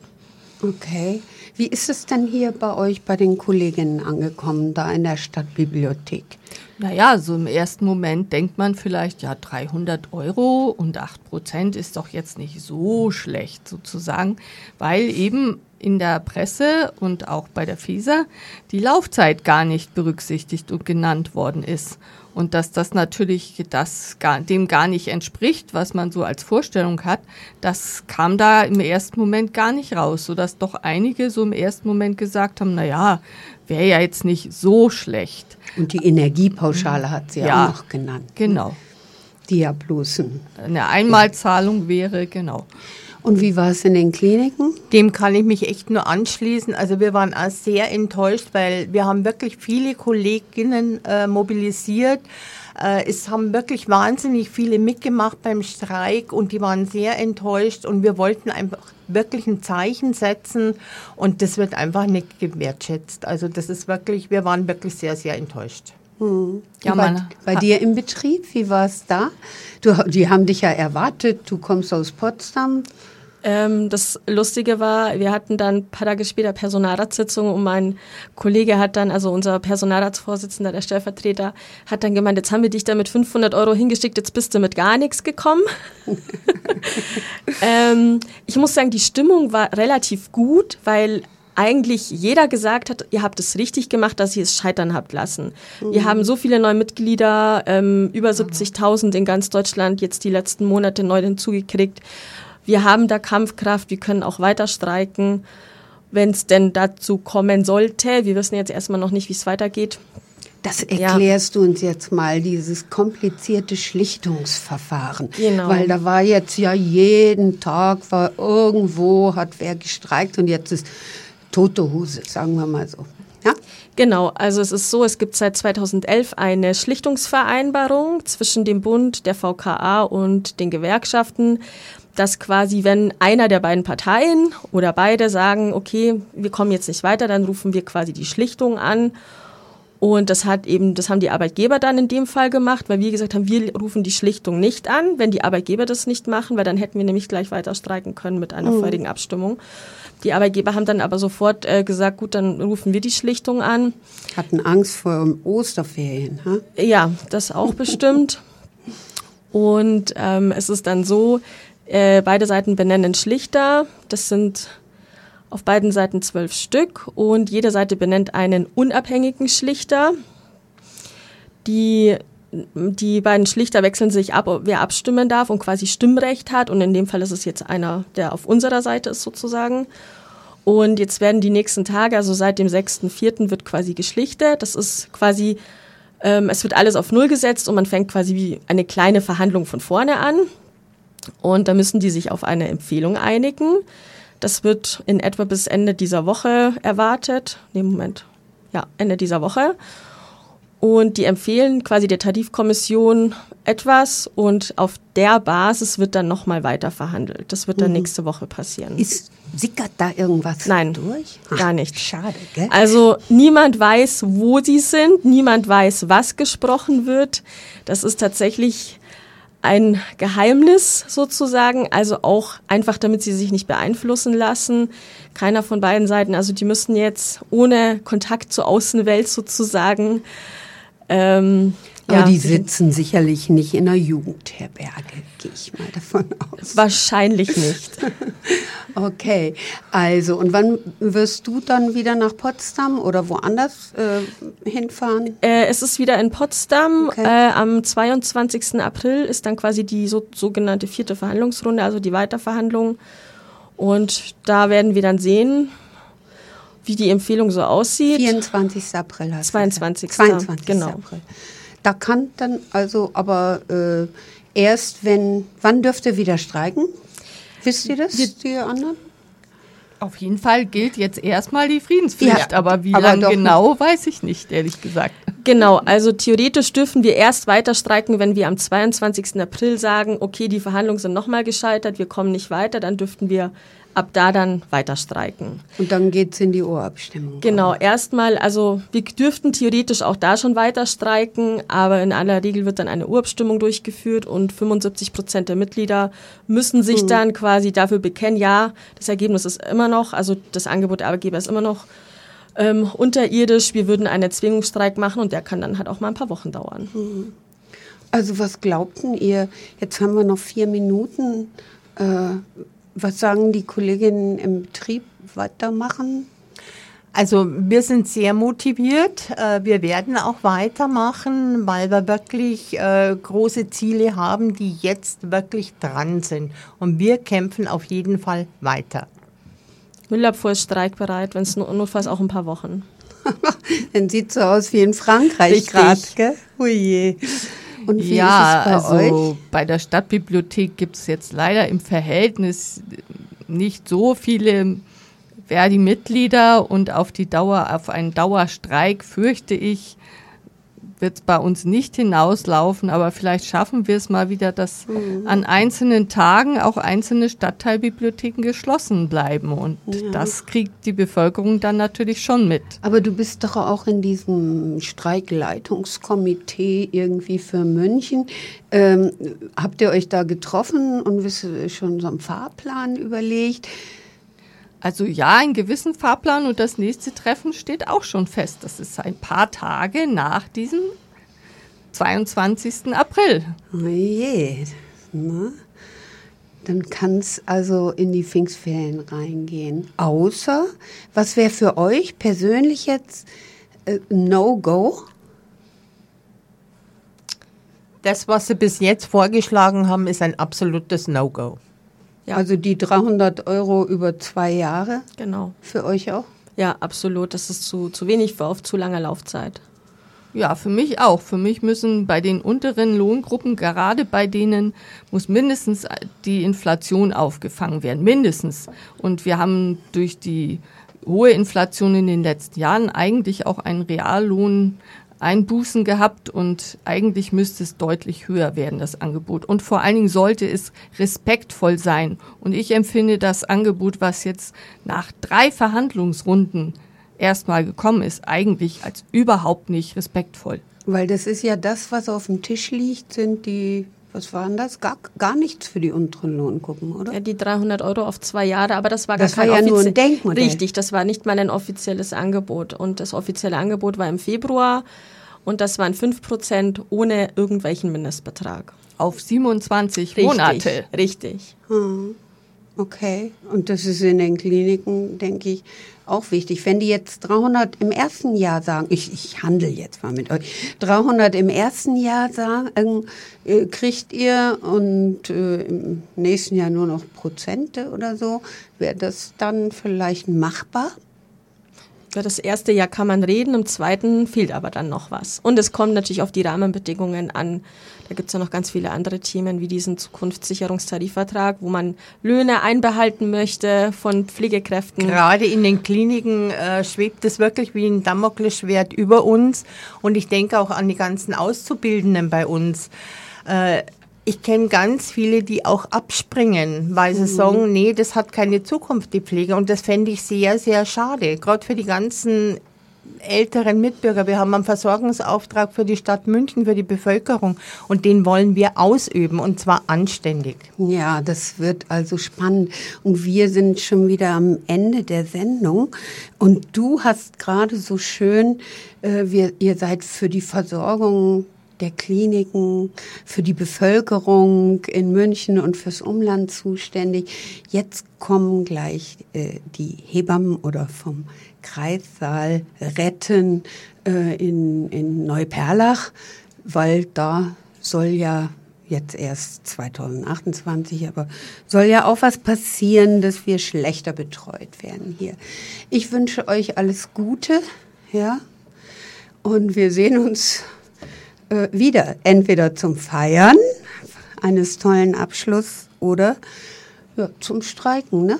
S3: Okay. Wie ist es denn hier bei euch, bei den Kolleginnen angekommen, da in der Stadtbibliothek?
S6: Naja, so im ersten Moment denkt man vielleicht, ja, 300 Euro und 8 Prozent ist doch jetzt nicht so schlecht sozusagen, weil eben in der Presse und auch bei der FISA die Laufzeit gar nicht berücksichtigt und genannt worden ist. Und dass das natürlich das gar, dem gar nicht entspricht, was man so als Vorstellung hat, das kam da im ersten Moment gar nicht raus, sodass doch einige so im ersten Moment gesagt haben, na ja, wäre ja jetzt nicht so schlecht.
S3: Und die Energiepauschale hat sie ja auch noch genannt.
S6: Ne? Genau.
S3: Die ja bloß
S6: eine Einmalzahlung wäre, genau.
S3: Und wie war es in den Kliniken?
S5: Dem kann ich mich echt nur anschließen. Also wir waren auch sehr enttäuscht, weil wir haben wirklich viele Kolleginnen äh, mobilisiert. Äh, es haben wirklich wahnsinnig viele mitgemacht beim Streik und die waren sehr enttäuscht und wir wollten einfach wirklich ein Zeichen setzen und das wird einfach nicht gewertschätzt. Also das ist wirklich, wir waren wirklich sehr, sehr enttäuscht.
S3: Hm. Ja, bei, bei dir im Betrieb, wie war es da? Du, die haben dich ja erwartet, du kommst aus Potsdam.
S4: Ähm, das Lustige war, wir hatten dann ein paar Tage später Personalratssitzung und mein Kollege hat dann, also unser Personalratsvorsitzender, der Stellvertreter, hat dann gemeint, jetzt haben wir dich da mit 500 Euro hingeschickt, jetzt bist du mit gar nichts gekommen. ähm, ich muss sagen, die Stimmung war relativ gut, weil eigentlich jeder gesagt hat, ihr habt es richtig gemacht, dass ihr es scheitern habt lassen. Mhm. Wir haben so viele neue Mitglieder, ähm, über 70.000 in ganz Deutschland jetzt die letzten Monate neu hinzugekriegt. Wir haben da Kampfkraft, wir können auch weiter streiken, wenn es denn dazu kommen sollte. Wir wissen jetzt erstmal noch nicht, wie es weitergeht.
S3: Das erklärst ja. du uns jetzt mal, dieses komplizierte Schlichtungsverfahren. Genau. Weil da war jetzt ja jeden Tag, war irgendwo, hat wer gestreikt und jetzt ist tote Hose, sagen wir mal so. Ja?
S4: Genau, also es ist so, es gibt seit 2011 eine Schlichtungsvereinbarung zwischen dem Bund, der VKA und den Gewerkschaften, dass quasi, wenn einer der beiden Parteien oder beide sagen, okay, wir kommen jetzt nicht weiter, dann rufen wir quasi die Schlichtung an und das hat eben, das haben die Arbeitgeber dann in dem Fall gemacht, weil wir gesagt haben, wir rufen die Schlichtung nicht an, wenn die Arbeitgeber das nicht machen, weil dann hätten wir nämlich gleich weiter streiken können mit einer mhm. feurigen Abstimmung. Die Arbeitgeber haben dann aber sofort äh, gesagt, gut, dann rufen wir die Schlichtung an.
S3: Hatten Angst vor Osterferien, ha?
S4: Ja, das auch bestimmt. Und ähm, es ist dann so, äh, beide Seiten benennen Schlichter. Das sind auf beiden Seiten zwölf Stück und jede Seite benennt einen unabhängigen Schlichter. Die, die beiden Schlichter wechseln sich ab, wer abstimmen darf und quasi Stimmrecht hat. Und in dem Fall ist es jetzt einer, der auf unserer Seite ist sozusagen. Und jetzt werden die nächsten Tage, also seit dem 6.4. wird quasi geschlichtet. Das ist quasi, ähm, es wird alles auf Null gesetzt und man fängt quasi wie eine kleine Verhandlung von vorne an. Und da müssen die sich auf eine Empfehlung einigen. Das wird in etwa bis Ende dieser Woche erwartet. Nee, Moment. Ja, Ende dieser Woche. Und die empfehlen quasi der Tarifkommission etwas und auf der Basis wird dann nochmal weiter verhandelt. Das wird dann mhm. nächste Woche passieren.
S3: Ist, sickert da irgendwas
S4: Nein,
S3: durch?
S4: Ach, gar nicht.
S3: Schade, gell?
S4: Also niemand weiß, wo sie sind, niemand weiß, was gesprochen wird. Das ist tatsächlich ein Geheimnis sozusagen, also auch einfach, damit sie sich nicht beeinflussen lassen. Keiner von beiden Seiten, also die müssen jetzt ohne Kontakt zur Außenwelt sozusagen
S3: ähm, aber ja, die sitzen sicherlich nicht in einer Jugendherberge, gehe ich mal davon aus.
S4: Wahrscheinlich nicht.
S3: okay, also und wann wirst du dann wieder nach Potsdam oder woanders äh, hinfahren?
S4: Äh, es ist wieder in Potsdam. Okay. Äh, am 22. April ist dann quasi die so, sogenannte vierte Verhandlungsrunde, also die Weiterverhandlung. Und da werden wir dann sehen, wie die Empfehlung so aussieht.
S3: 24. April hast
S4: 22.
S3: 22. Genau. April. Da kann dann also aber äh, erst, wenn, wann dürft ihr wieder streiken? Wisst ihr das, die anderen?
S6: Auf jeden Fall gilt jetzt erstmal die Friedenspflicht, ja, aber wie lange genau, weiß ich nicht, ehrlich gesagt.
S4: Genau, also theoretisch dürfen wir erst weiter streiken, wenn wir am 22. April sagen, okay, die Verhandlungen sind nochmal gescheitert, wir kommen nicht weiter, dann dürften wir ab da dann weiter streiken.
S3: Und dann geht es in die Urabstimmung.
S4: Genau, erstmal, also wir dürften theoretisch auch da schon weiter streiken, aber in aller Regel wird dann eine Urabstimmung durchgeführt und 75 Prozent der Mitglieder müssen sich hm. dann quasi dafür bekennen, ja, das Ergebnis ist immer noch, also das Angebot der Arbeitgeber ist immer noch ähm, unterirdisch, wir würden einen Zwingungsstreik machen und der kann dann halt auch mal ein paar Wochen dauern. Hm.
S3: Also was glaubten ihr, jetzt haben wir noch vier Minuten, äh, was sagen die Kolleginnen im Betrieb weitermachen?
S5: Also wir sind sehr motiviert. Äh, wir werden auch weitermachen, weil wir wirklich äh, große Ziele haben, die jetzt wirklich dran sind. Und wir kämpfen auf jeden Fall weiter.
S4: Müllabfuhr ist streikbereit, wenn es notfalls auch ein paar Wochen.
S3: Dann sieht so aus wie in Frankreich gerade, gell?
S6: Ui. Und wie ja, bei also euch? bei der Stadtbibliothek gibt es jetzt leider im Verhältnis nicht so viele Verdi-Mitglieder und auf die Dauer, auf einen Dauerstreik fürchte ich, wird es bei uns nicht hinauslaufen, aber vielleicht schaffen wir es mal wieder, dass mhm. an einzelnen Tagen auch einzelne Stadtteilbibliotheken geschlossen bleiben. Und ja. das kriegt die Bevölkerung dann natürlich schon mit.
S3: Aber du bist doch auch in diesem Streikleitungskomitee irgendwie für München. Ähm, habt ihr euch da getroffen und wisst schon so einen Fahrplan überlegt?
S6: Also ja, einen gewissen Fahrplan und das nächste Treffen steht auch schon fest. Das ist ein paar Tage nach diesem 22. April.
S3: Oh je. Na? Dann kann es also in die Pfingstferien reingehen. Außer, was wäre für euch persönlich jetzt äh, No-Go?
S5: Das, was Sie bis jetzt vorgeschlagen haben, ist ein absolutes No-Go.
S4: Ja.
S3: Also die 300 Euro über zwei Jahre
S4: Genau.
S3: für euch auch?
S4: Ja, absolut. Das ist zu, zu wenig für auf zu lange Laufzeit.
S6: Ja, für mich auch. Für mich müssen bei den unteren Lohngruppen, gerade bei denen, muss mindestens die Inflation aufgefangen werden. Mindestens. Und wir haben durch die hohe Inflation in den letzten Jahren eigentlich auch einen Reallohn Einbußen gehabt und eigentlich müsste es deutlich höher werden, das Angebot. Und vor allen Dingen sollte es respektvoll sein. Und ich empfinde das Angebot, was jetzt nach drei Verhandlungsrunden erstmal gekommen ist, eigentlich als überhaupt nicht respektvoll.
S3: Weil das ist ja das, was auf dem Tisch liegt, sind die, was waren das? Gar, gar nichts für die unteren Lohngruppen, oder?
S4: Ja, die 300 Euro auf zwei Jahre, aber das war
S3: Das
S4: gar kein
S3: war ja nur ein Denkmodell.
S4: Richtig, das war nicht mal ein offizielles Angebot. Und das offizielle Angebot war im Februar und das waren 5% ohne irgendwelchen Mindestbetrag.
S6: Auf 27
S4: Richtig,
S6: Monate.
S4: Richtig.
S3: Hm. Okay, und das ist in den Kliniken, denke ich, auch wichtig. Wenn die jetzt 300 im ersten Jahr sagen, ich, ich handle jetzt mal mit euch, 300 im ersten Jahr sagen, äh, kriegt ihr und äh, im nächsten Jahr nur noch Prozente oder so, wäre das dann vielleicht machbar?
S4: Für das erste Jahr kann man reden, im zweiten fehlt aber dann noch was. Und es kommt natürlich auf die Rahmenbedingungen an. Da gibt es ja noch ganz viele andere Themen wie diesen Zukunftssicherungstarifvertrag, wo man Löhne einbehalten möchte von Pflegekräften.
S5: Gerade in den Kliniken äh, schwebt es wirklich wie ein Damoklesschwert über uns. Und ich denke auch an die ganzen Auszubildenden bei uns. Äh, ich kenne ganz viele, die auch abspringen, weil sie sagen, nee, das hat keine Zukunft, die Pflege. Und das fände ich sehr, sehr schade. Gerade für die ganzen älteren Mitbürger. Wir haben einen Versorgungsauftrag für die Stadt München, für die Bevölkerung. Und den wollen wir ausüben, und zwar anständig.
S3: Ja, das wird also spannend. Und wir sind schon wieder am Ende der Sendung. Und du hast gerade so schön, äh, wir, ihr seid für die Versorgung der Kliniken, für die Bevölkerung in München und fürs Umland zuständig. Jetzt kommen gleich äh, die Hebammen oder vom Kreissaal retten äh, in, in Neuperlach, weil da soll ja jetzt erst 2028, aber soll ja auch was passieren, dass wir schlechter betreut werden hier. Ich wünsche euch alles Gute, ja, und wir sehen uns äh, wieder, entweder zum Feiern eines tollen Abschlusses oder ja, zum Streiken, ne?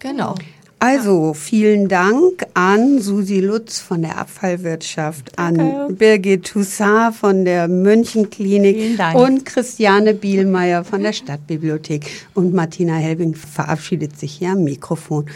S6: Genau.
S3: Also vielen Dank an Susi Lutz von der Abfallwirtschaft, an Birgit Toussaint von der Münchenklinik und Christiane Bielmeier von der Stadtbibliothek. Und Martina Helbing verabschiedet sich hier am Mikrofon.